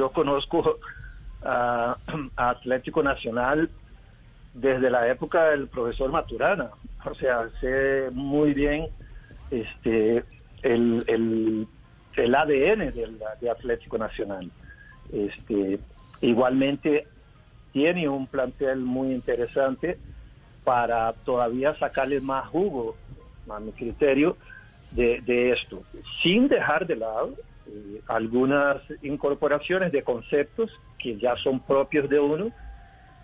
yo conozco a, Atlético Nacional desde la época del profesor Maturana. O sea, sé muy bien este el, el, el ADN de Atlético Nacional. Este, igualmente tiene un plantel muy interesante para todavía sacarle más jugo, a mi criterio, de, de esto, sin dejar de lado eh, algunas incorporaciones de conceptos que ya son propios de uno,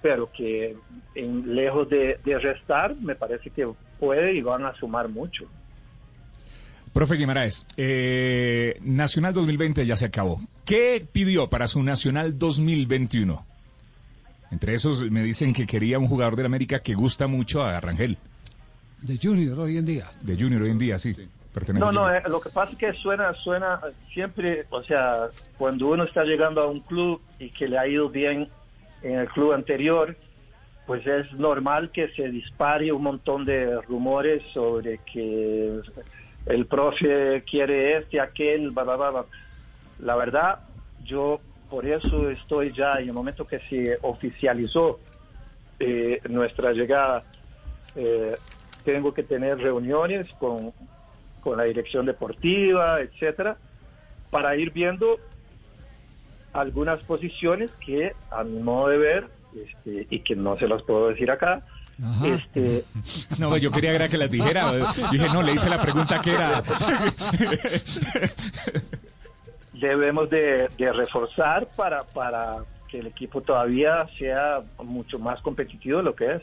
pero que en, lejos de, restar, me parece que puede y van a sumar mucho. Profe Guimaraes, eh, Nacional 2020 ya se acabó. ¿Qué pidió para su Nacional 2021? Entre esos me dicen que quería un jugador del América que gusta mucho a Rangel. De Junior hoy en día. De Junior hoy en día, sí. No, no, eh, lo que pasa es que suena, suena siempre, o sea, cuando uno está llegando a un club y que le ha ido bien en el club anterior, pues es normal que se dispare un montón de rumores sobre que el profe quiere este, aquel, bla, bla, bla. La verdad, yo por eso estoy ya en el momento que se oficializó eh, nuestra llegada, eh, tengo que tener reuniones con con la dirección deportiva, etcétera, para ir viendo algunas posiciones que a mi modo de ver este, y que no se las puedo decir acá. Este, no, yo quería que las dijera. dije, no, le hice la pregunta que era. Debemos de, de reforzar para, para que el equipo todavía sea mucho más competitivo de lo que es.